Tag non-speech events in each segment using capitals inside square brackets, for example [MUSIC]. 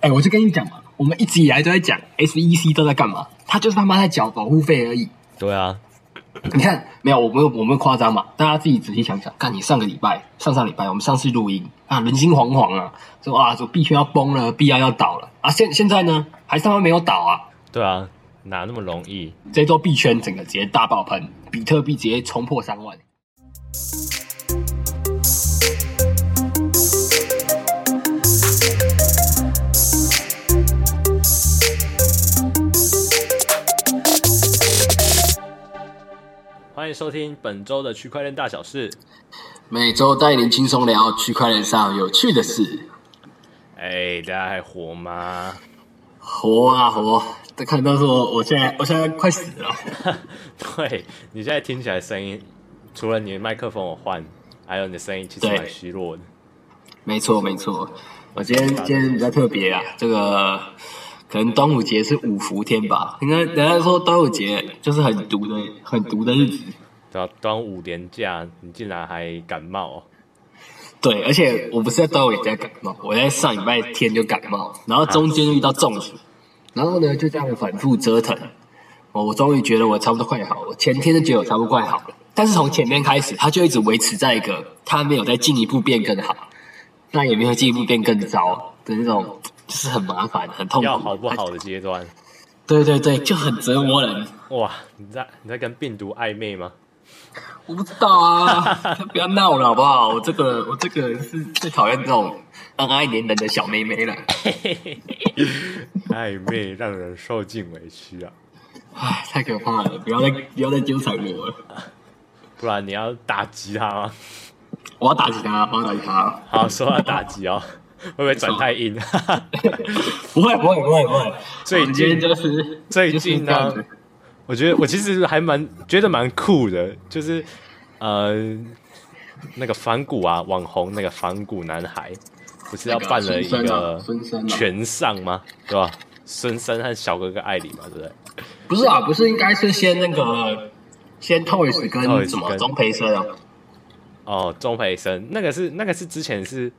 哎，我就跟你讲嘛，我们一直以来都在讲 SEC 都在干嘛？他就是他妈在缴保护费而已。对啊，你看没有？我没有我没有夸张嘛？大家自己仔细想想，看你上个礼拜、上上礼拜，我们上次录音啊，人心惶惶啊，说啊，说币圈要崩了，币安要倒了啊，现现在呢，还是他妈没有倒啊？对啊，哪那么容易？这周币圈整个直接大爆棚，比特币直接冲破三万。欢迎收听本周的区块链大小事，每周带您轻松聊区块链上有趣的事。哎，大家还活吗？活啊活！这看到说，我现在我现在快死了。[LAUGHS] 对，你现在听起来声音，除了你的麦克风我换，还有你的声音其实蛮虚弱的。没错没错，我今天今天比较特别啊，这个。可能端午节是五伏天吧，应该人家说端午节就是很毒的、很毒的日子。对啊，端午连假你竟然还感冒哦？对，而且我不是在端午节感冒，我在上礼拜天就感冒，然后中间遇到中暑，然后呢就这样反复折腾。哦，我终于觉得我差不多快好了，我前天就觉得我差不多快好了，但是从前面开始，它就一直维持在一个它没有再进一步变更好，那也没有进一步变更糟的那种。就是很麻烦，[LAUGHS] 很痛苦，要好不好的阶段。对对对，就很折磨人。哇，你在你在跟病毒暧昧吗？我不知道啊，[LAUGHS] 不要闹了好不好？我这个我这个是最讨厌这种恩爱黏人的小妹妹了。暧昧让人受尽委屈啊！唉，太可怕了！不要再不要再纠缠我了，不然你要打击他吗？我要打击他，我要打击他。好，说要打击哦。会不会转太硬？[LAUGHS] 不会不会不会不会。最近就是最近呢，我觉得我其实还蛮觉得蛮酷的，就是呃那个反骨啊网红那个反骨男孩，不是要办了一个全上吗？对吧？孙生和小哥哥艾里嘛，对不对？不是啊，不是应该是先那个先 Toys 跟什么钟培生啊？哦，钟培生那个是那个是之前是。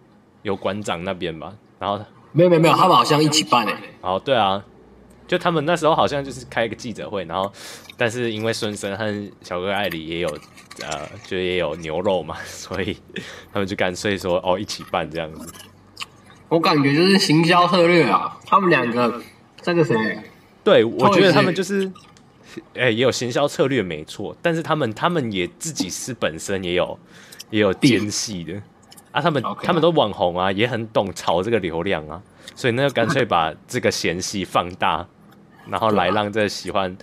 有馆长那边吧，然后没有没有没有，他们好像一起办诶。哦，对啊，就他们那时候好像就是开一个记者会，然后但是因为孙生和小哥艾里也有呃，就也有牛肉嘛，[LAUGHS] 所以他们就干脆说哦，一起办这样子。我感觉就是行销策略啊，他们两个这个谁？对，我觉得他们就是哎、欸，也有行销策略没错，但是他们他们也自己是本身也有也有奸细的。啊，他们 Okay. 他们都网红啊，也很懂炒这个流量啊，所以那就干脆把这个嫌隙放大，然后来让这喜欢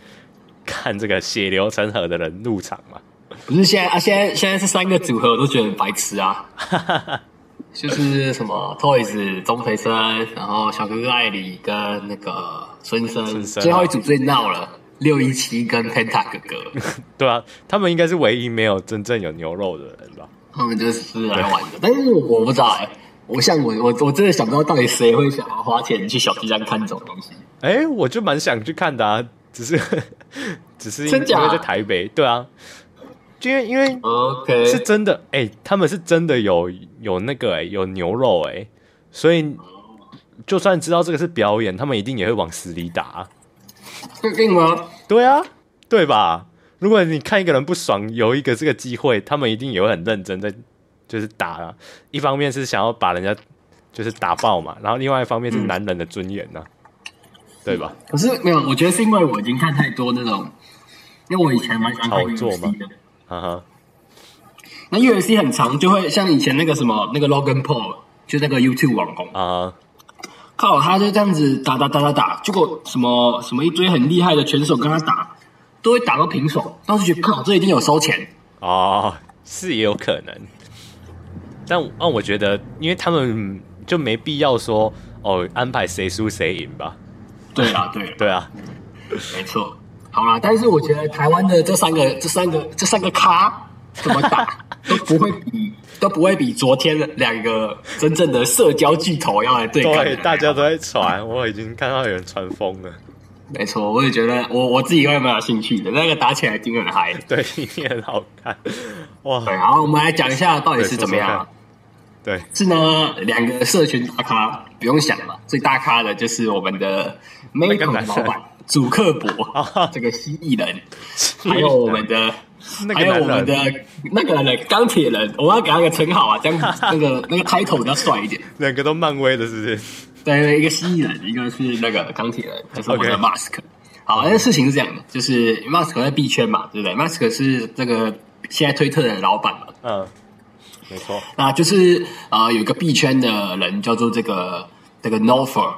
看这个血流成河的人入场嘛。不是现在啊，现在现在是三个组合，我都觉得很白痴啊。[LAUGHS] 就是什么 Toys 钟培生，然后小哥哥艾里跟那个孙生，生啊、最后一组最闹了，六一七跟 Penta 哥哥。[LAUGHS] 对啊，他们应该是唯一没有真正有牛肉的人吧。他们就是来玩的，但是我不知道哎、欸，我像我我我真的想不到到底谁会想要花钱去小巨蛋看这种东西。哎、欸，我就蛮想去看的啊，只是只是因为在台北，对啊，就因为因为 OK 是真的哎、欸，他们是真的有有那个哎、欸、有牛肉哎、欸，所以就算知道这个是表演，他们一定也会往死里打。确定吗？对啊，对吧？如果你看一个人不爽，有一个这个机会，他们一定也会很认真在，就是打啊。一方面是想要把人家就是打爆嘛，然后另外一方面是男人的尊严呐、啊，嗯、对吧？可是没有，我觉得是因为我已经看太多那种，因为我以前蛮喜欢看 UFC 的，哈哈。那 UFC 很长，就会像以前那个什么那个 Logan Paul，就那个 YouTube 网红啊，靠，他就这样子打打打打打，结果什么什么一堆很厉害的拳手跟他打。都会打到平手，当时觉得靠，这一定有收钱哦，是也有可能。但让、啊、我觉得，因为他们就没必要说哦，安排谁输谁赢吧。对啊，[LAUGHS] 对对啊，没错。好啦，但是我觉得台湾的这三个、这三个、这三个咖怎么打 [LAUGHS] 都不会比都不会比昨天的两个真正的社交巨头要来对抗。对，大家都在传，我已经看到有人传疯了。没错，我也觉得我我自己会蛮有兴趣的，那个打起来一定很嗨，[LAUGHS] 对，一定很好看，哇！对，好，我们来讲一下到底是怎么样。对，是呢，两个社群大咖不用想了，最大咖的就是我们的 Meta 的老板祖克伯，[LAUGHS] 这个蜥蜴人，[LAUGHS] 还有我们的，还有我们的那个人钢铁人，我要给他个称号啊，这样那个那个 title 比较帅一点。两个都漫威的，是不是？对，一个蜥蜴人，一个是那个钢铁人，就是我们的 Mask。好，那事情是这样的，就是 Mask 在币圈嘛，对不对？Mask 是这个现在推特的老板嘛，嗯。没错，那就是啊、呃，有一个币圈的人叫做这个这个 Nofer，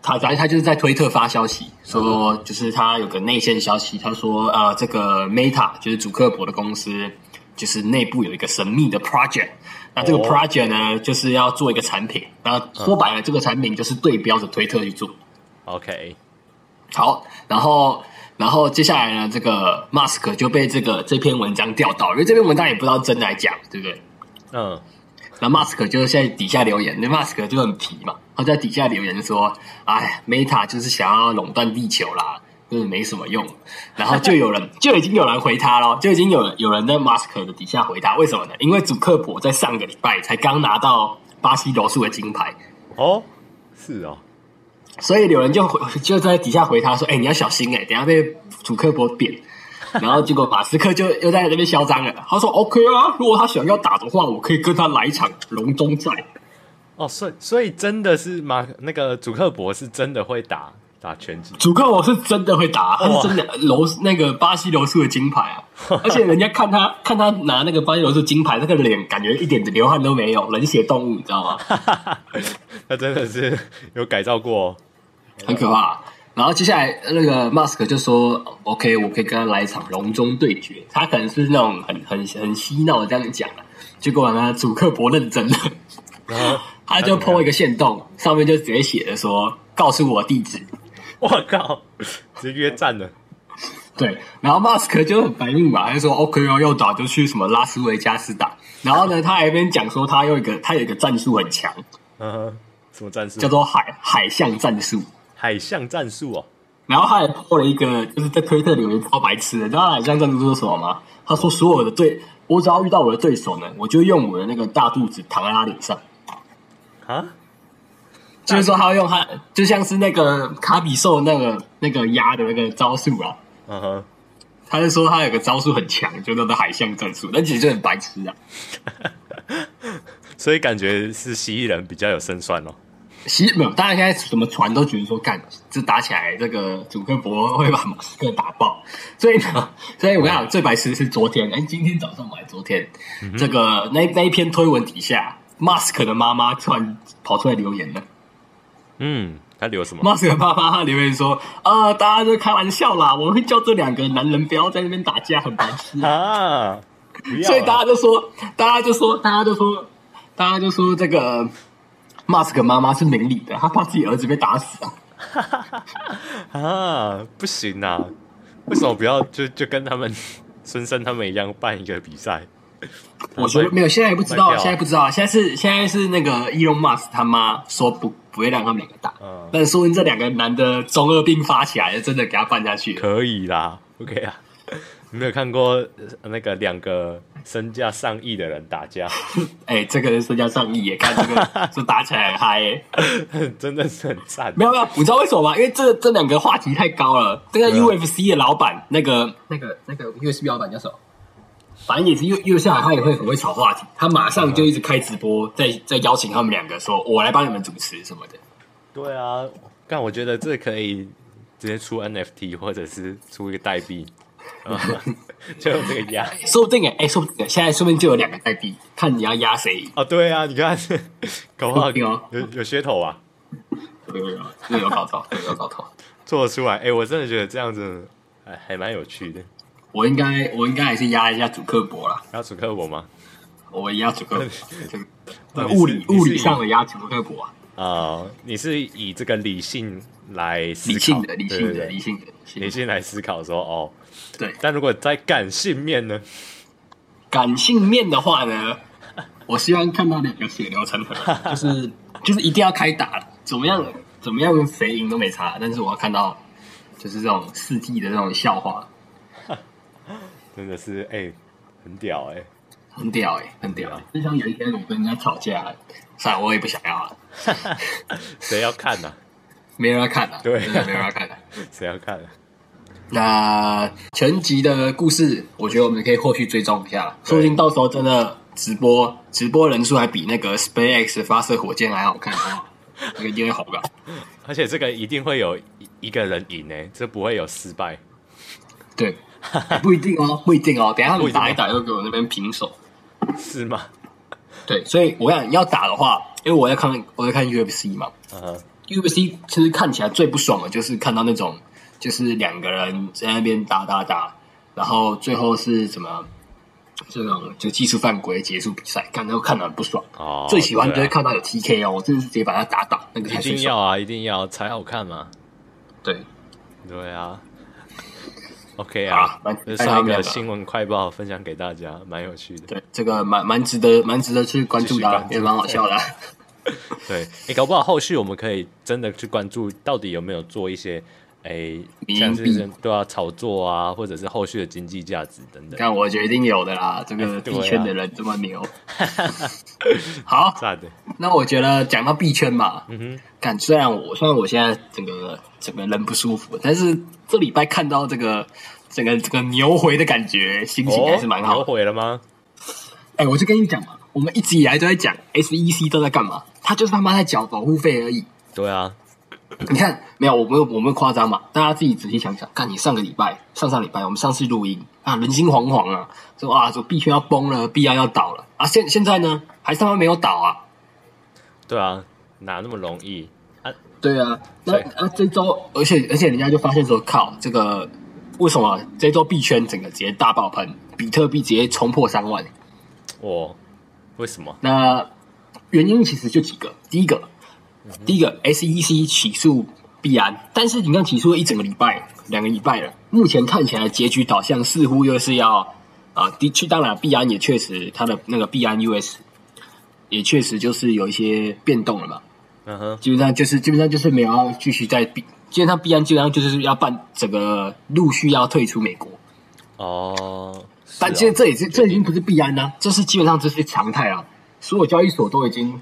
他反正他就是在推特发消息说，就是他有个内线消息，他说啊、呃，这个 Meta 就是主克伯的公司，就是内部有一个神秘的 project，那这个 project 呢，就是要做一个产品，那说白了，这个产品就是对标着推特去做。OK，好，然后然后接下来呢，这个 Mask 就被这个这篇文章钓到，因为这篇文章也不知道真的还假，对不对？嗯，那 Mask 就是在底下留言，那 Mask 就很皮嘛，他在底下留言说：“哎，Meta 就是想要垄断地球啦，就是没什么用。”然后就有人 [LAUGHS] 就已经有人回他了，就已经有人有人在马斯克的底下回他，为什么呢？因为祖克伯在上个礼拜才刚拿到巴西柔术的金牌哦，是哦，所以有人就回就在底下回他说：“哎，你要小心哎，等下被祖克伯扁。[LAUGHS] ”然后结果马斯克就又在那边嚣张了，他说：“OK 啊，如果他想要打的话，我可以跟他来一场龙中赛。”哦，所以所以真的是马那个祖克伯是真的会打打拳击，主克我是真的会打，他是真的柔那个巴西柔术的金牌啊！[LAUGHS] 而且人家看他看他拿那个巴西柔术金牌，那个脸感觉一点的流汗都没有，冷血动物，你知道吗？[LAUGHS] 他真的是有改造过，很可怕。然后接下来那个 Mask 就说：“OK，我可以跟他来一场隆中对决。”他可能是那种很很很嬉闹的这样讲了。结果呢，主克伯认真了，[LAUGHS] 他就 po 一个线洞，上面就直接写着说：“告诉我地址。” [LAUGHS] 我靠，直接约战了。对，然后 Mask 就很白目嘛，他就说：“OK 哦，要打就去什么拉斯维加斯打。”然后呢，他还一边讲说他有一个他有一个战术很强，嗯，什么战术？叫做海海象战术。海象战术哦，然后他还破了一个，就是在推特里面超白痴的。你知道海象战术是什么吗？他说：“所有的对，我只要遇到我的对手呢，我就用我的那个大肚子躺在他脸上。”啊？就是说他会用他，就像是那个卡比兽那个那个压的那个招数啊。嗯哼，他就说他有个招数很强，就那个海象战术，但其实就很白痴啊。[LAUGHS] 所以感觉是蜥蜴人比较有胜算哦。其实没有，大家现在什么船都觉得说，干这打起来，这个祖克伯会把马斯克打爆。所以呢，[LAUGHS] 所以我跟你讲，最白痴是昨天，哎，今天早上还昨天，嗯、这个那那一篇推文底下，马斯克的妈妈突然跑出来留言了。嗯，他留什么？马斯克爸爸他留言说：“啊、呃，大家都开玩笑啦，我会叫这两个男人不要在那边打架，很白痴 [LAUGHS] 啊。”所以大家就说，大家就说，大家就说，大家就说这个。马斯克妈妈是明理的，他怕自己儿子被打死啊！[LAUGHS] 啊，不行啊！为什么不要就就跟他们孙生他们一样办一个比赛？我觉得没有，现在也不知道，现在不知道，现在是现在是那个伊隆马斯他妈说不不会让他们两个打，嗯，但说明这两个男的中二病发起来了，真的给他办下去可以啦，OK 啊。你没有看过那个两个身价上亿的人打架？[LAUGHS] 哎、欸，这个人身价上亿，也看这个 [LAUGHS] 就打起来很嗨、欸，真的是很赞。没有没有，你知道为什么吗？因为这这两个话题太高了。这个 UFC 的老板，那个那个那个 UFC 老板叫什么？反正也是又又下来，他也会很会炒话题。他马上就一直开直播，在在邀请他们两个说：“我来帮你们主持什么的。”对啊，但我觉得这可以直接出 NFT，或者是出一个代币。[LAUGHS] 就这个压，说不定哎，哎，说不定现在说不定就有两个代币，看你要压谁哦。对啊，你看，[LAUGHS] 搞不好有有噱头啊，有有有有搞头，有搞头，[LAUGHS] 做得出来。哎，我真的觉得这样子还还蛮有趣的。我应该我应该还是压一下主克伯啦，压主克伯吗？我压主克伯，[LAUGHS] 物理物理上的压主克伯啊。啊，你是以这个理性来思考，理性的理性的理性的理性来思考说哦。对，但如果在感性面呢？感性面的话呢，[LAUGHS] 我希望看到两个血流成河，[LAUGHS] 就是就是一定要开打，怎么样怎么样谁赢都没差，但是我要看到就是这种世纪的这种笑话，真的是哎、欸，很屌哎、欸，很屌哎、欸，很屌、欸。就像有一天我跟人家吵架，算了，我也不想要了。[LAUGHS] 谁要看呢、啊？没人要看的、啊，对，没人要看了。[LAUGHS] 谁要看了？那全集的故事，我觉得我们可以后续追踪一下，说不定到时候真的直播，直播人数还比那个 SpaceX 发射火箭还好看啊！那个一定会好吧？[LAUGHS] 而且这个一定会有一个人赢诶，这不会有失败。对，[LAUGHS] 不一定哦，不一定哦。等一下他们打一打，又给我那边平手，是吗？对，所以我想要打的话，因为我在看我在看 UFC 嘛，uh-huh.，UFC 其实看起来最不爽的就是看到那种。就是两个人在那边打打打，然后最后是什么？这种就技术犯规结束比赛，看都看得很不爽。哦，最喜欢就是看到有 TK 哦，我真的是直接把他打倒，那个才一定要啊，一定要才好看嘛。对，对啊。OK 啊，这上一个新闻快报分享给大家，蛮有趣的。对，这个蛮蛮值得蛮值得去关注的，也蛮好笑的。[LAUGHS] 对，你搞不好后续我们可以真的去关注，到底有没有做一些。哎，像是对啊炒作啊，或者是后续的经济价值等等。看，我决定有的啦，这个币圈的人这么牛。[LAUGHS] 好，那我觉得讲到币圈嘛，嗯哼，看虽然我虽然我现在整个整个人不舒服，但是这礼拜看到这个整个这个牛回的感觉，心情还是蛮好。牛回了吗？哎，我就跟你讲嘛，我们一直以来都在讲 SEC 都在干嘛？他就是他妈在缴保护费而已。对啊。[LAUGHS] 你看，没有，我没有，我没有夸张嘛？大家自己仔细想想，看你上个礼拜、上上礼拜，我们上次录音啊，人心惶惶啊，说啊，说币圈要崩了，币安要倒了啊，现现在呢，还是他们没有倒啊？对啊，哪那么容易啊？对啊，那啊，这周，而且而且人家就发现说，靠，这个为什么这周币圈整个直接大爆棚，比特币直接冲破三万？哦，为什么？那原因其实就几个，第一个。第一个，SEC 起诉必安，但是你看起诉了一整个礼拜，两个礼拜了，目前看起来结局导向似乎又是要啊，的确，当然必安也确实它的那个必安 US 也确实就是有一些变动了嘛，嗯哼，基本上就是基本上就是没有要继续在必，基本上必安基本上就是要办整个陆续要退出美国。哦，哦，但其实这也是这已经不是币安啦，这是基本上这是常态啊，所有交易所都已经。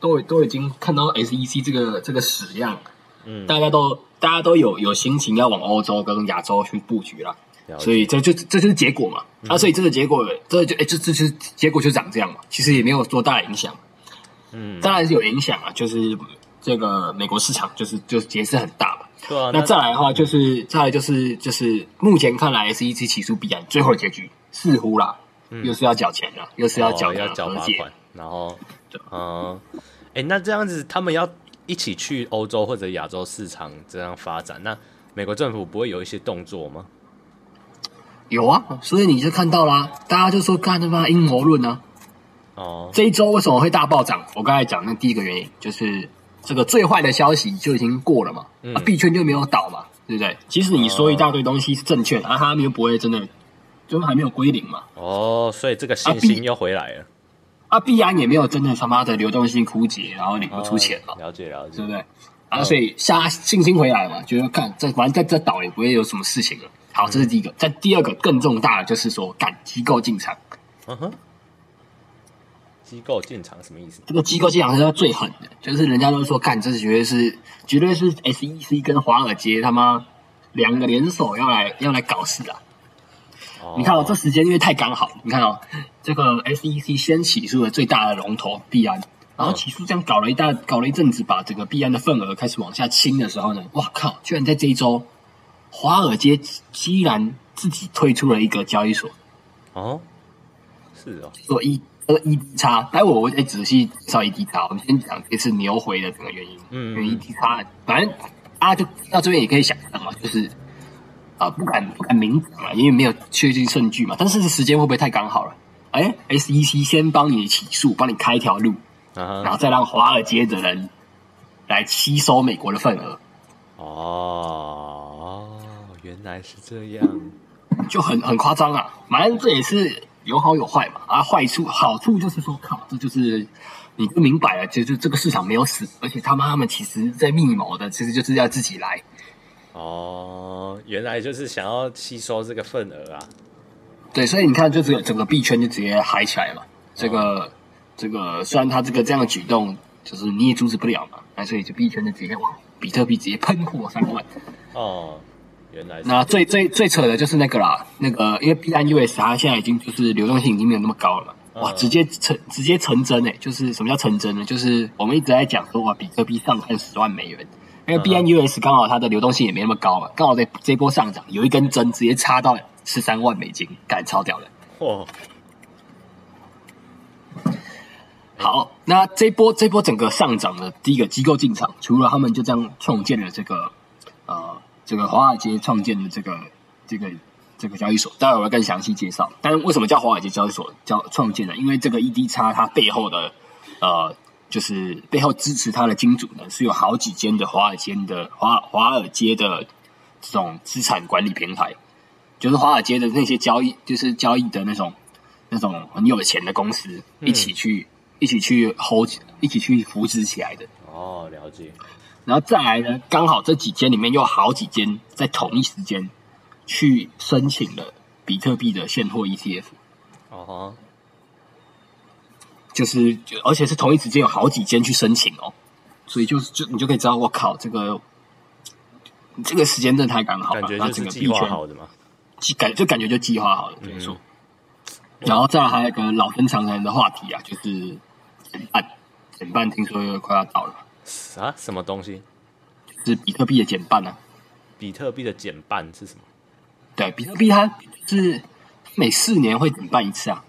都都已经看到 SEC 这个这个矢样，嗯，大家都大家都有有心情要往欧洲跟亚洲去布局了，了所以这就这就是结果嘛，嗯、啊，所以这个结果这就哎这这是结果就长这样嘛，其实也没有多大的影响，嗯，当然是有影响啊，就是这个美国市场就是就是也是很大嘛，对啊，那再来的话就是、嗯、再来就是就是目前看来 SEC 起诉必然最后结局似乎啦，嗯、又是要缴钱了，又是要缴、哦、要缴罚款，然后。嗯，哎、欸，那这样子，他们要一起去欧洲或者亚洲市场这样发展，那美国政府不会有一些动作吗？有啊，所以你就看到啦，大家就说干他妈阴谋论呢。哦，这一周为什么会大暴涨？我刚才讲那第一个原因就是这个最坏的消息就已经过了嘛，嗯、啊，币圈就没有倒嘛，对不对？其实你说一大堆东西是正确的，哦、啊，他们又不会真的，就还没有归零嘛。哦，所以这个信心又回来了。啊啊，币安也没有真的他妈的流动性枯竭，然后你不出钱嘛、哦？了解了解，对不对？啊，所以下信心回来嘛，觉得看这反正在这倒也不会有什么事情了。好，这是第一个。在、嗯、第二个更重大的就是说，赶机构进场。嗯哼，机构进场什么意思？这个机构进场是要最狠的，就是人家都说干，这是绝对是绝对是 SEC 跟华尔街他妈两个联手要来要来搞事啊！你看哦，这时间因为太刚好。你看哦，这个 SEC 先起诉了最大的龙头币安，然后起诉这样搞了一大搞了一阵子，把整个币安的份额开始往下清的时候呢，哇靠！居然在这一周，华尔街居然自己推出了一个交易所哦，是哦，做一呃 EDX，待会我会再仔细介绍 E D 叉我们先讲这次牛回的整个原因。嗯，因为 E D 叉反正大家，就到这边也可以想象嘛，就是。啊，不敢不敢明讲啊，因为没有确定证据嘛。但是时间会不会太刚好了？哎，SEC 先帮你起诉，帮你开一条路，uh-huh. 然后再让华尔街的人来吸收美国的份额。哦，原来是这样，就很很夸张啊。反正这也是有好有坏嘛。啊，坏处好处就是说，靠，这就是你就明白了，就就这个市场没有死，而且他妈他们其实在密谋的，其实就是要自己来。哦，原来就是想要吸收这个份额啊！对，所以你看，就这个整个币圈就直接嗨起来嘛。这个、哦、这个，虽然他这个这样的举动，就是你也阻止不了嘛。那所以就币圈就直接哇，比特币直接喷火三万。哦，原来。那最最最扯的就是那个啦，那个因为币安 US 它现在已经就是流动性已经没有那么高了嘛。哇，直接成直接成真诶，就是什么叫成真呢？就是我们一直在讲说哇，比特币上看十万美元。因为 BNUS 刚好它的流动性也没那么高嘛，刚好在这波上涨有一根针直接插到十三万美金，干超屌的。哦！好，那这波这波整个上涨的第一个机构进场，除了他们就这样创建了这个呃这个华尔街创建的这个这个这个交易所，待会我会更详细介绍。但是为什么叫华尔街交易所叫创建呢？因为这个 ED 叉它背后的呃。就是背后支持他的金主呢，是有好几间的华尔街的华华尔街的这种资产管理平台，就是华尔街的那些交易，就是交易的那种那种很有钱的公司一起去、嗯、一起去 hold 一起去扶持起来的。哦，了解。然后再来呢，刚好这几间里面又有好几间在同一时间去申请了比特币的现货 ETF。哦。就是，而且是同一时间有好几间去申请哦，所以就是就你就可以知道，我靠，这个这个时间真的太刚好了，感觉就是计划好的嘛，感就感觉就计划好了，没错。然后再来还有一个老生常谈的话题啊，就是减半，减半听说又快要到了，啊，什么东西？是比特币的减半啊？比特币的减半是什么？对，比特币它是每四年会减半一次啊。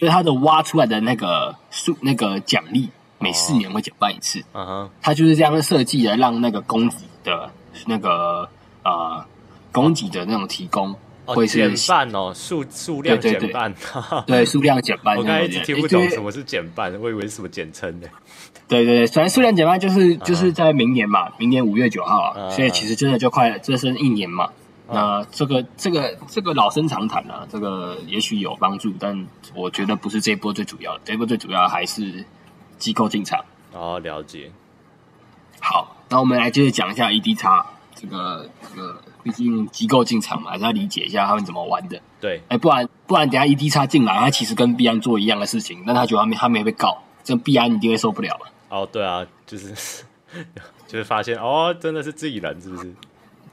所以它的挖出来的那个数那个奖励，每四年会减半一次。嗯哼，它就是这样的设计来让那个供给的那个呃供给的那种提供会是减半哦，数数量减半，[LAUGHS] 对，数量减半。[LAUGHS] 我刚才一直听不懂什么是减半，我以为是什么简称呢？对对对，反正数量减半就是就是在明年嘛，明年五月九号啊，所以其实真的就快了，这剩一年嘛。那这个这个这个老生常谈啊，这个也许有帮助，但我觉得不是这一波最主要的，这一波最主要的还是机构进场。哦，了解。好，那我们来接着讲一下 EDX 这个这个，毕竟机构进场嘛，还是要理解一下他们怎么玩的。对，哎，不然不然，等下 EDX 进来，他其实跟币安做一样的事情，但他觉得他没他没被告，这币安一定会受不了了。哦，对啊，就是 [LAUGHS] 就是发现哦，真的是自己人，是不是？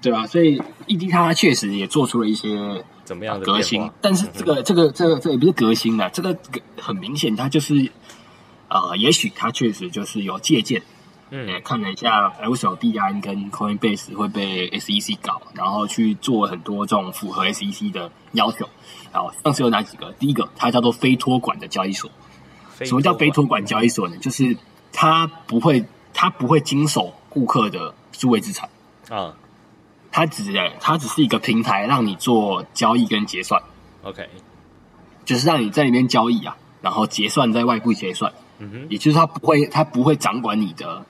对吧？所以 ED 它确实也做出了一些怎么样的革新，但是这个这个这个这也不是革新了，这个很明显，它就是呃，也许它确实就是有借鉴。嗯，看了一下，为什么币安跟 Coinbase 会被 SEC 搞，然后去做很多这种符合 SEC 的要求。然后上次有哪几个？第一个，它叫做非托管的交易所。什么叫非托管交易所呢？就是它不会，它不会经手顾客的数位资产啊。它只它只是一个平台，让你做交易跟结算。OK，就是让你在里面交易啊，然后结算在外部结算。嗯哼，也就是它不会，它不会掌管你的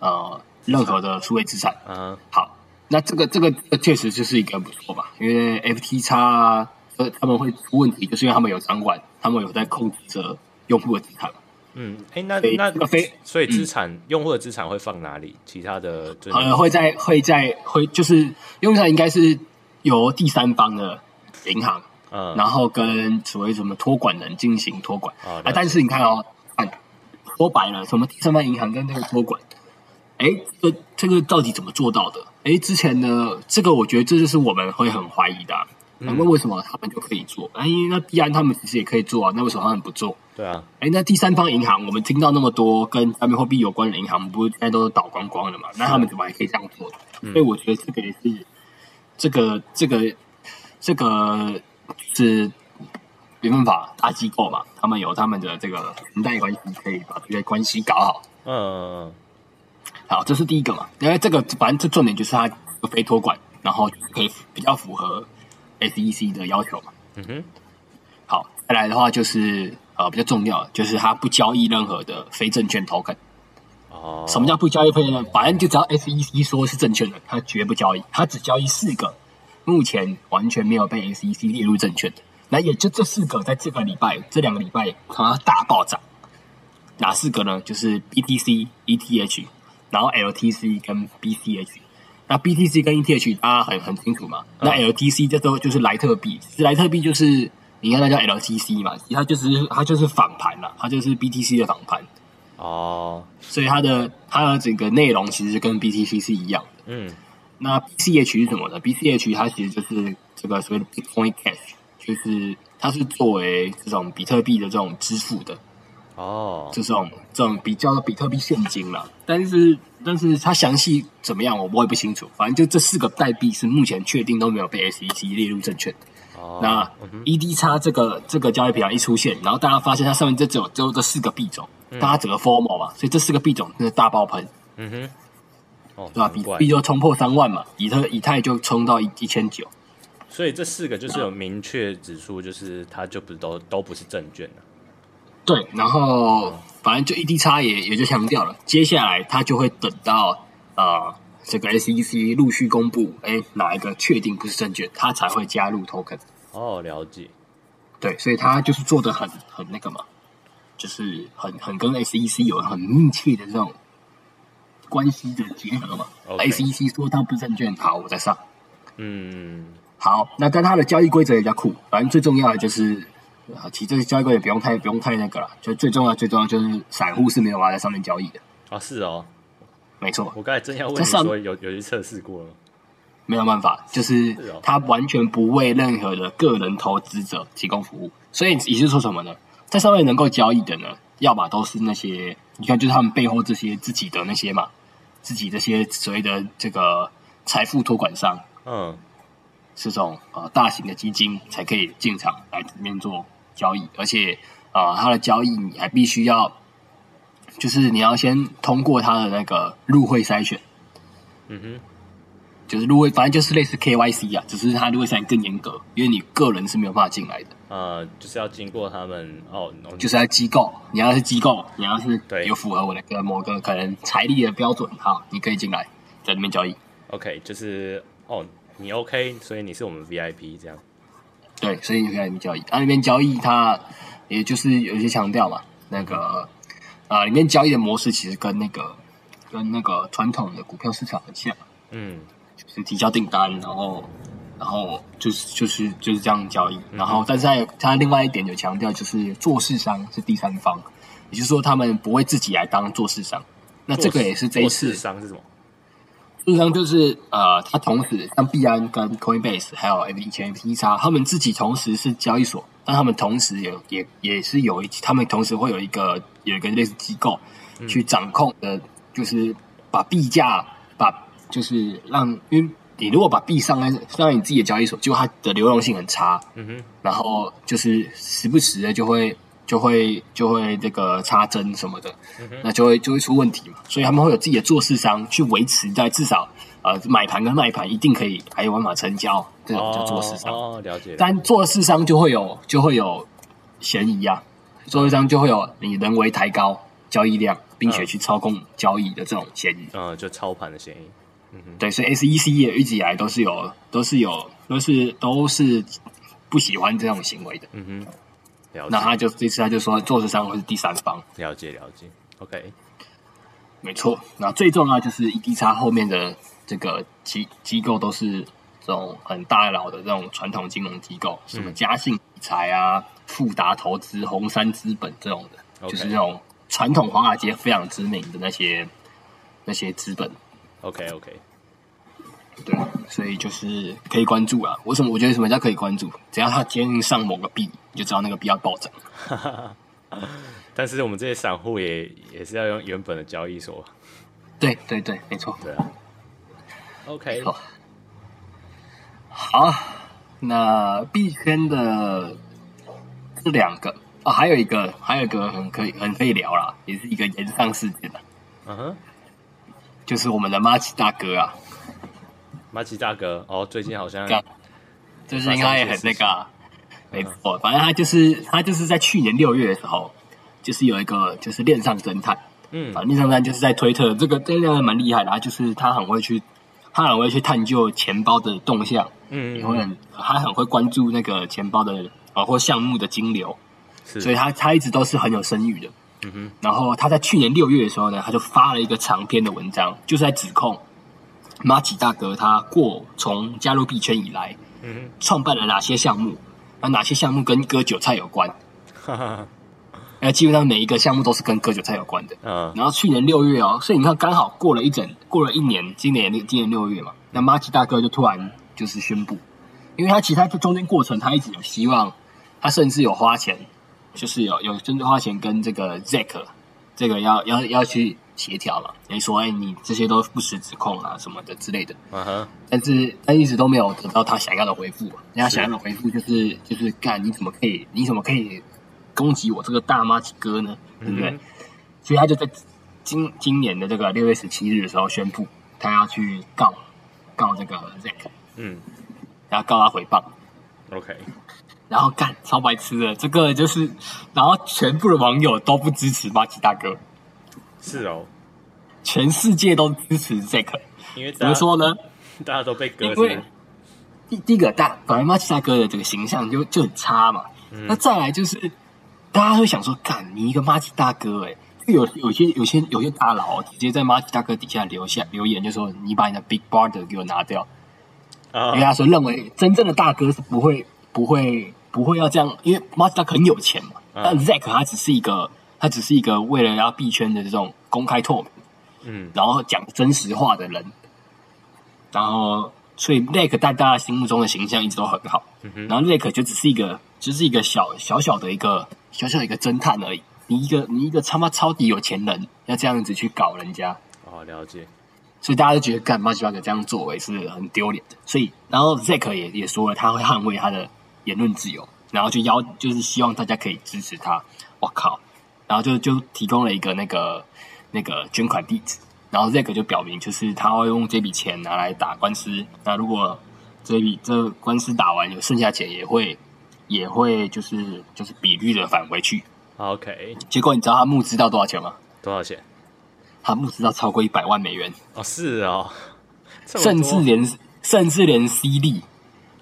呃任何的数位资产。嗯、uh-huh. 好，那这个这个确实就是一个不错吧？因为 FTX 呃他们会出问题，就是因为他们有掌管，他们有在控制着用户的资产。嗯，哎，那那个非所以资产、嗯、用户的资产会放哪里？其他的呃，会在会在会就是用上应该是由第三方的银行，嗯，然后跟所谓什么托管人进行托管啊。但是你看哦，看说白了，什么第三方银行跟那个托管，哎，这这个到底怎么做到的？哎，之前呢，这个我觉得这就是我们会很怀疑的、啊。那、嗯、为什么他们就可以做？哎，那币安他们其实也可以做啊，那为什么他们不做？对啊，哎，那第三方银行，我们听到那么多跟加密货币有关的银行，不是现在都是倒光光了嘛？那他们怎么还可以这样做？嗯、所以我觉得这个也是，这个这个这个是没办法大机构嘛，他们有他们的这个裙带关系，可以把这些关系搞好。嗯。好，这是第一个嘛，因为这个反正这重点就是它非托管，然后可以比较符合 SEC 的要求嘛。嗯哼。好，再来的话就是。呃，比较重要就是它不交易任何的非证券 token。哦，什么叫不交易非证券？反正就只要 SEC 说是证券的，它绝不交易。它只交易四个，目前完全没有被 SEC 列入证券的。那也就这四个，在这个礼拜、这两个礼拜，它大暴涨。哪四个呢？就是 BTC、ETH，然后 LTC 跟 BCH。那 BTC 跟 ETH 大家很很清楚嘛。那 LTC 这都就是莱特币，莱特币就是你看它叫 LTC 嘛，它就是它就是仿盘了，它就是 BTC 的仿盘。哦，所以它的它的整个内容其实跟 BTC 是一样的。嗯，那 BCH 是什么呢？BCH 它其实就是这个所谓的 Bitcoin Cash，就是它是作为这种比特币的这种支付的。哦，这种这种比较比特币现金啦，但是但是它详细怎么样我我也不清楚。反正就这四个代币是目前确定都没有被 SEC 列入证券。哦，那 EDX 这个这个交易平台一出现，然后大家发现它上面这只有只有这四个币种。大家整个 formal 嘛，所以这四个币种真的大爆喷，嗯哼，哦，对吧？比特币就冲破三万嘛，以特以太就冲到一一千九，所以这四个就是有明确指出，就是它就不是都都不是证券了。对，然后反正就 EDX 也也就强调了，接下来他就会等到呃这个 SEC 陆续公布，哎，哪一个确定不是证券，他才会加入 token。哦，了解。对，所以他就是做的很很那个嘛。就是很很跟 SEC 有很密切的这种关系的结合嘛。SEC 说它不是证券，好，我再上。嗯，好，那但它的交易规则也比较酷。反正最重要的就是，其实这个交易规则也不用太不用太那个了。就最重要最重要就是散户是没有办法在上面交易的。啊，是哦，没错。我刚才正要问你说有有去测试过了，没有办法，就是他完全不为任何的个人投资者提供服务。所以也就是说什么呢？在上面能够交易的呢，要么都是那些，你看，就是他们背后这些自己的那些嘛，自己这些所谓的这个财富托管商，嗯，是这种呃大型的基金才可以进场来里面做交易，而且啊，它的交易你还必须要，就是你要先通过它的那个入会筛选，嗯哼。就是入会，反正就是类似 KYC 啊，只是它入会筛选更严格，因为你个人是没有办法进来的。呃，就是要经过他们哦，就是在机构，你要是机构，你要是有符合我的个某个可能财力的标准，哈，你可以进来在里面交易。OK，就是哦，你 OK，所以你是我们 VIP 这样。对，所以你可以在里面交易。啊，里面交易它也就是有一些强调嘛，那个啊、呃，里面交易的模式其实跟那个跟那个传统的股票市场很像。嗯。就是提交订单，然后，然后就是就是就是这样交易，然后，但是他有他另外一点有强调，就是做市商是第三方，也就是说他们不会自己来当做市商。那这个也是这一次。做市商是什么？做市商就是呃，它同时像币安跟 Coinbase 还有以前 FT 叉他们自己同时是交易所，但他们同时也也也是有一，他们同时会有一个有一个类似机构去掌控的，就是把币价把。就是让，因为你如果把币上在上在你自己的交易所，就它的流动性很差，嗯哼，然后就是时不时的就会就会就会这个插针什么的，嗯，那就会就会出问题嘛。所以他们会有自己的做市商去维持在至少呃买盘跟卖盘一定可以还有办法成交，这种叫做市商。哦，了解。但做市商就会有就会有嫌疑啊，做市商就会有你人为抬高交易量，并且去操控交易的这种嫌疑，嗯，就操盘的嫌疑。嗯、对，所以 SEC 也一直以来都是有，都是有，都是都是不喜欢这种行为的。嗯哼。那他就这次他就说，做市商会是第三方。了解了解，OK，没错。那最重要就是 EDX 后面的这个机机构都是这种很大佬的这种传统金融机构，嗯、什么嘉信理财啊、富达投资、红杉资本这种的.就是这种传统华尔街非常知名的那些那些资本。OK OK，对，所以就是可以关注啊。为什么？我觉得什么叫可以关注？只要他今天上某个币，你就知道那个币要暴涨。[LAUGHS] 但是我们这些散户也也是要用原本的交易所。对对对，没错。对啊。OK，好，好，那币圈的这两个啊，还有一个，还有一个很可以很可以聊啦，也是一个延上事件的。嗯哼。就是我们的马奇大哥啊，马奇大哥哦，最近好像就是应该也很那个、啊，没错，反正他就是他就是在去年六月的时候，就是有一个就是恋上侦探，嗯，反正链上侦探就是在推特这个这个蛮厉害的，他就是他很会去，他很会去探究钱包的动向，嗯，然后很他很会关注那个钱包的啊或项目的金流，所以他他一直都是很有声誉的。嗯哼，然后他在去年六月的时候呢，他就发了一个长篇的文章，就是在指控，马吉大哥他过从加入币圈以来，嗯，创办了哪些项目？那哪些项目跟割韭菜有关？哈哈，哎，基本上每一个项目都是跟割韭菜有关的。嗯，然后去年六月哦，所以你看刚好过了一整过了一年，今年今年六月嘛，那马吉大哥就突然就是宣布，因为他其实他这中间过程他一直有希望，他甚至有花钱，就是有有真正花钱跟这个 Zack 这个要要要去。协调了，你说，哎，你这些都不实指控啊，什么的之类的。嗯哼。但是他一直都没有得到他想要的回复。人家想要的回复就是就是干，你怎么可以，你怎么可以攻击我这个大妈几哥呢？对不对？嗯、所以他就在今今年的这个六月十七日的时候宣布，他要去告告这个 Zack。嗯。然后告他诽谤。OK。然后干超白痴的，这个就是，然后全部的网友都不支持马吉大哥。是哦，全世界都支持 Zack，因为怎么说呢？大家都被割。因为第第一个大，本来马吉大哥的这个形象就就很差嘛。嗯、那再来就是，大家会想说，干你一个马吉大哥、欸，哎，有有些有些有些大佬直接在马吉大哥底下留下留言，就说你把你的 Big Brother 给我拿掉。啊、因为他说认为真正的大哥是不会不会不会要这样，因为马吉大哥很有钱嘛。嗯、但 Zack 他只是一个。他只是一个为了要币圈的这种公开透明，嗯，然后讲真实话的人，然后所以 Zack 在大家心目中的形象一直都很好，嗯、哼然后 Zack 就只是一个，就是一个小小小的一个小小的一个侦探而已。你一个你一个他妈超级有钱人，要这样子去搞人家，哦，了解。所以大家都觉得干马吉巴克这样作为是很丢脸的。所以，然后 Zack 也也说了，他会捍卫他的言论自由，然后就邀就是希望大家可以支持他。我靠！然后就就提供了一个那个那个捐款地址，然后这个就表明就是他会用这笔钱拿来打官司。那如果这笔这官司打完有剩下钱，也会也会就是就是比率的返回去。OK。结果你知道他募资到多少钱吗？多少钱？他募资到超过一百万美元。哦，是哦，甚至连甚至连 C 利，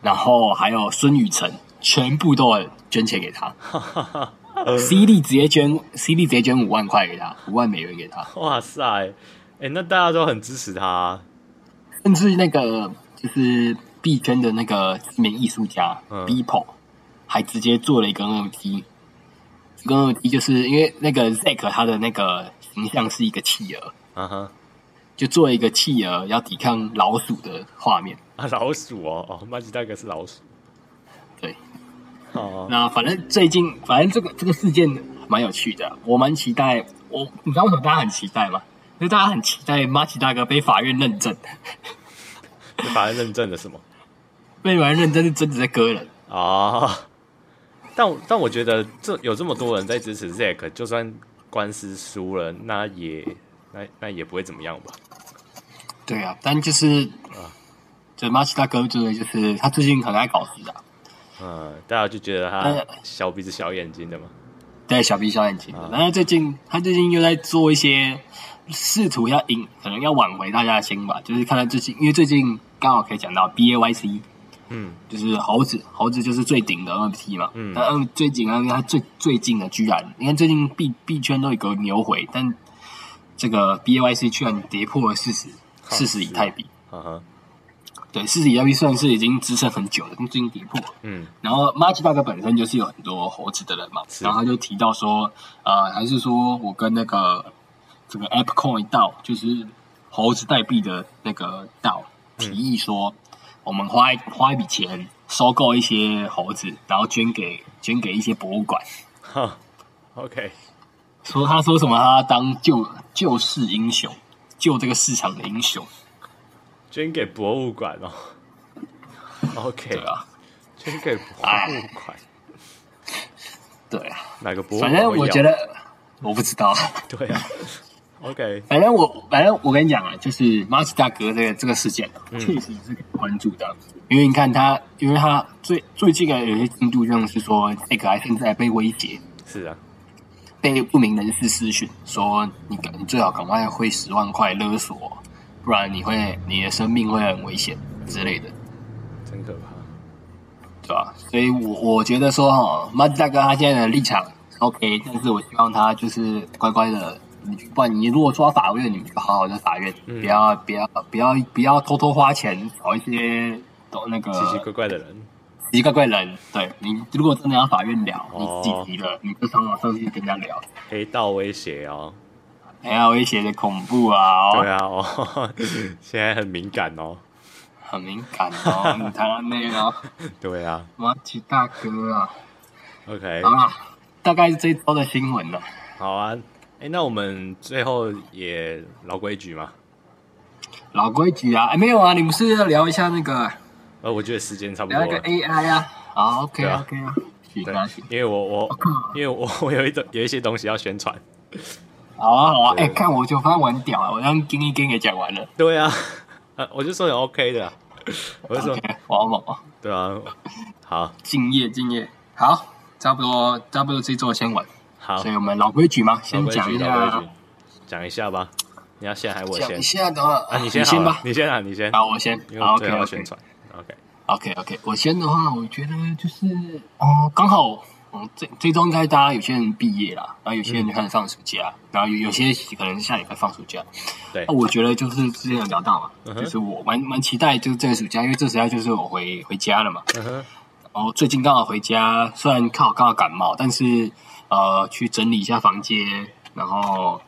然后还有孙宇晨，全部都有捐钱给他。[LAUGHS] C 利直接捐，C 利直接捐五万块给他，五万美元给他。[LAUGHS] 哇塞，哎、欸，那大家都很支持他，啊，甚至那个就是币圈的那个知名艺术家 Beeple、嗯、还直接做了一个 NFT，这个 NFT 就是因为那个 Zack 他的那个形象是一个企鹅，嗯哼，就做了一个企鹅要抵抗老鼠的画面啊，老鼠哦，哦，麦吉大哥是老鼠，对。哦，[LAUGHS] 那反正最近，反正这个这个事件蛮有趣的，我蛮期待。我你知道为什么大家很期待吗？因为大家很期待马奇大哥被法院认证。被法院认证的什么？[LAUGHS] 被法院认证是真的在割人啊、哦！但但我觉得这有这么多人在支持 Zack，就算官司输了，那也那那也不会怎么样吧？对啊，但就是啊，这马奇大哥这个就是他最近很爱搞事的。嗯，大家就觉得他小鼻子小眼睛的嘛，对，小鼻小眼睛。然后最近他最近又在做一些试图要赢，可能要挽回大家的心吧。就是看到最近，因为最近刚好可以讲到 B A Y C，嗯，就是猴子，猴子就是最顶的 N F T 嘛。嗯，嗯，最近啊，他最最近的居然，你看最近币币圈都有个牛回，但这个 B A Y C 居然跌破了四十四十以太币。嗯哼。对，四十以太币算是已经支撑很久了，跟最近跌破。嗯，然后马吉大哥本身就是有很多猴子的人嘛，然后他就提到说，呃，还是说我跟那个这个 App Coin 道，就是猴子代币的那个道，提议说，嗯、我们花一花一笔钱收购一些猴子，然后捐给捐给一些博物馆。哈，OK，说他说什么，他当救救世英雄，救这个市场的英雄。捐给博物馆哦，[LAUGHS] OK，对啊，捐给博物馆，对啊，哪个博物馆？反正我觉得我不知道，[LAUGHS] 对啊，OK，反正我反正我跟你讲啊，就是马吉大哥这个这个事件，确实是关注的，嗯、因为你看他，因为他最最近的有些进度，就是说这个还现在被威胁，是啊，被不明人士私讯说你你最好赶快汇十万块勒索。不然你会，你的生命会很危险之类的，真可怕，对吧？所以我我觉得说哈，马吉大哥他现在的立场 OK，但是我希望他就是乖乖的你不然你如果抓法院，你就好好在法院，嗯、不要不要不要不要偷偷花钱找一些都那个奇奇怪怪的人，奇奇怪怪的人。对，你如果真的要法院聊，哦、你自己急了，你就上网上去跟人家聊。黑道威胁哦，黑道威胁的恐怖啊！对啊，哦，[LAUGHS] 现在很敏感哦，很敏感哦，你谈到那个，[LAUGHS] 对啊，马奇大哥啊，OK，好啦，大概是这一周的新闻了。好啊。哎，那我们最后也老规矩吗？老规矩啊！哎，没有啊，你们是要聊一下那个？呃，我觉得时间差不多。聊一个 AI 啊。好，OK 啊，OK 啊。对，因为我我因为我 [LAUGHS] 我有一有一些东西要宣传。好啊好啊！哎，看我就发现我很屌啊！我刚跟一跟给讲完了。对啊，呃，[LAUGHS] 我就说你 OK 的。我就说我好猛啊！对啊，好，敬业敬业。好，差不多差不多这周先完。好，所以我们老规矩嘛，先讲一下，讲一下吧。你要先还是我先？讲一下的话，啊，你先先吧，你先啊，你先。好，我先。好，OK，宣传。OK，OK，OK。我先的话，我觉得就是，哦，刚好，嗯，这这周应该大家有些人毕业了，然后有些人就开始放暑假，然后有有些可能下礼拜放暑假。对。那我觉得就是之前有聊到嘛，就是我蛮蛮期待就是这个暑假，因为这暑假就是我回回家了嘛。然后最近刚好回家，虽然刚好刚好感冒，但是。呃，去整理一下房间，然后，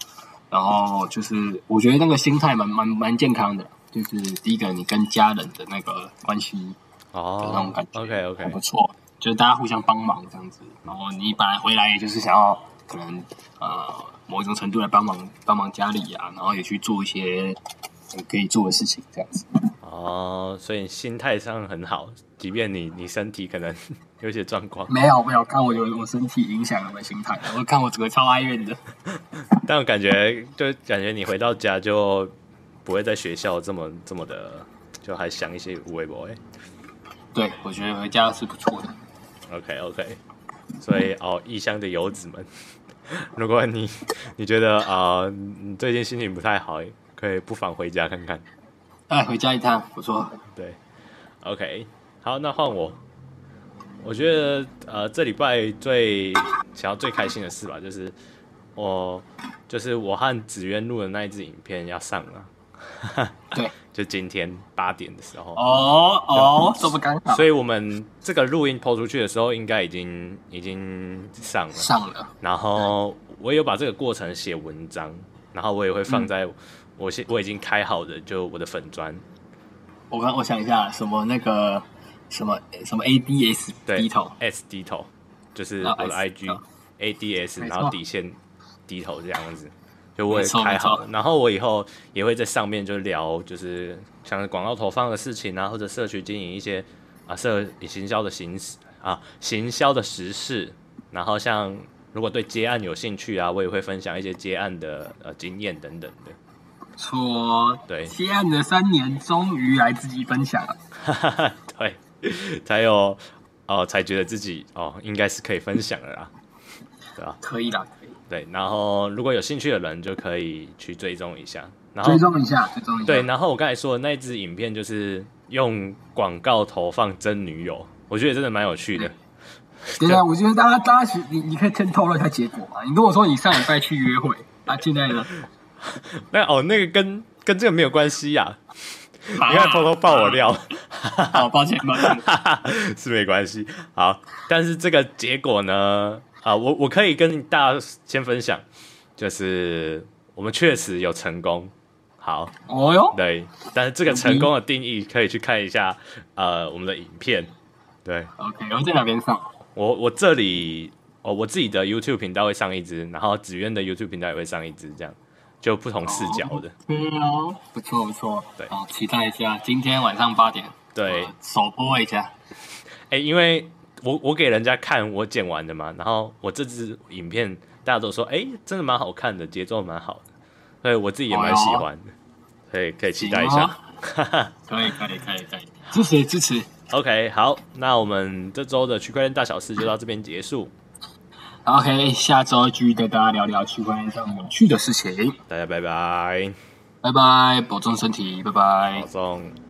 然后就是我觉得那个心态蛮蛮蛮健康的，就是第一个你跟家人的那个关系哦，那种感觉，OK OK，不错，就是大家互相帮忙这样子。然后你本来回来也就是想要可能呃某一种程度来帮忙帮忙家里啊，然后也去做一些可以做的事情这样子。哦，所以心态上很好，即便你你身体可能 [LAUGHS] 有些状况。没有没有，看我有我身体影响了我的心态，我看我整个超哀怨的。[LAUGHS] 但我感觉就感觉你回到家就不会在学校这么这么的，就还想一些微博。对，我觉得回家是不错的。OK OK，所以哦，异乡的游子们，[LAUGHS] 如果你你觉得啊、呃，你最近心情不太好，可以不妨回家看看。哎，回家一趟不错。对，OK，好，那换我。我觉得呃，这礼拜最想要最开心的事吧，就是我就是我和紫渊录的那一支影片要上了。[LAUGHS] 对，就今天八点的时候。哦哦，这么刚好。所以我们这个录音抛出去的时候，应该已经已经上了。上了。然后我也有把这个过程写文章，然后我也会放在。嗯我现我已经开好的，就我的粉砖。我刚我想一下，什么那个什么什么 A D S 低头 S 低头，就是我的 I G A D S，然后底线低头这样子，就我也开好了。然后我以后也会在上面就聊，就是像广告投放的事情啊，或者社区经营一些啊社行销的形式啊行销的时事。然后像如果对接案有兴趣啊，我也会分享一些接案的呃经验等等的。错，对，接案的三年终于来自己分享了，[LAUGHS] 对，才有哦、呃，才觉得自己哦，应该是可以分享的啦，对吧？可以啦，可以。对，然后如果有兴趣的人就可以去追踪一下，然后追踪一下，追踪一下。对，然后我刚才说的那支影片就是用广告投放真女友，我觉得真的蛮有趣的。对啊，我觉得大家大家你你可以先透露一下结果嘛？你跟我说你上礼拜去约会啊，现在呢？[LAUGHS] 那哦，那个跟跟这个没有关系呀、啊。你看偷偷爆我料，好抱歉，抱歉，[LAUGHS] 是没关系。好，但是这个结果呢？啊，我我可以跟大家先分享，就是我们确实有成功。好，哦哟，对，但是这个成功的定义可以去看一下，呃，我们的影片。对，OK，然后在哪边上？我我这里，哦，我自己的 YouTube 频道会上一支，然后紫渊的 YouTube 频道也会上一支，这样。就不同视角的，对哦，不错不错，对，好，期待一下今天晚上八点，对，首播一下。[LAUGHS] 哎，因为我我给人家看我剪完的嘛，然后我这支影片大家都说，哎，真的蛮好看的，节奏蛮好的，所以我自己也蛮喜欢的，可以可以期待一下，[LAUGHS] 哈哈，可以可以可以可以，支持支持。OK，好，那我们这周的区块链大小事就到这边结束。OK，下周继续跟大家聊聊区块链上有趣的事情。大家拜拜，拜拜，保重身体，拜拜，保重。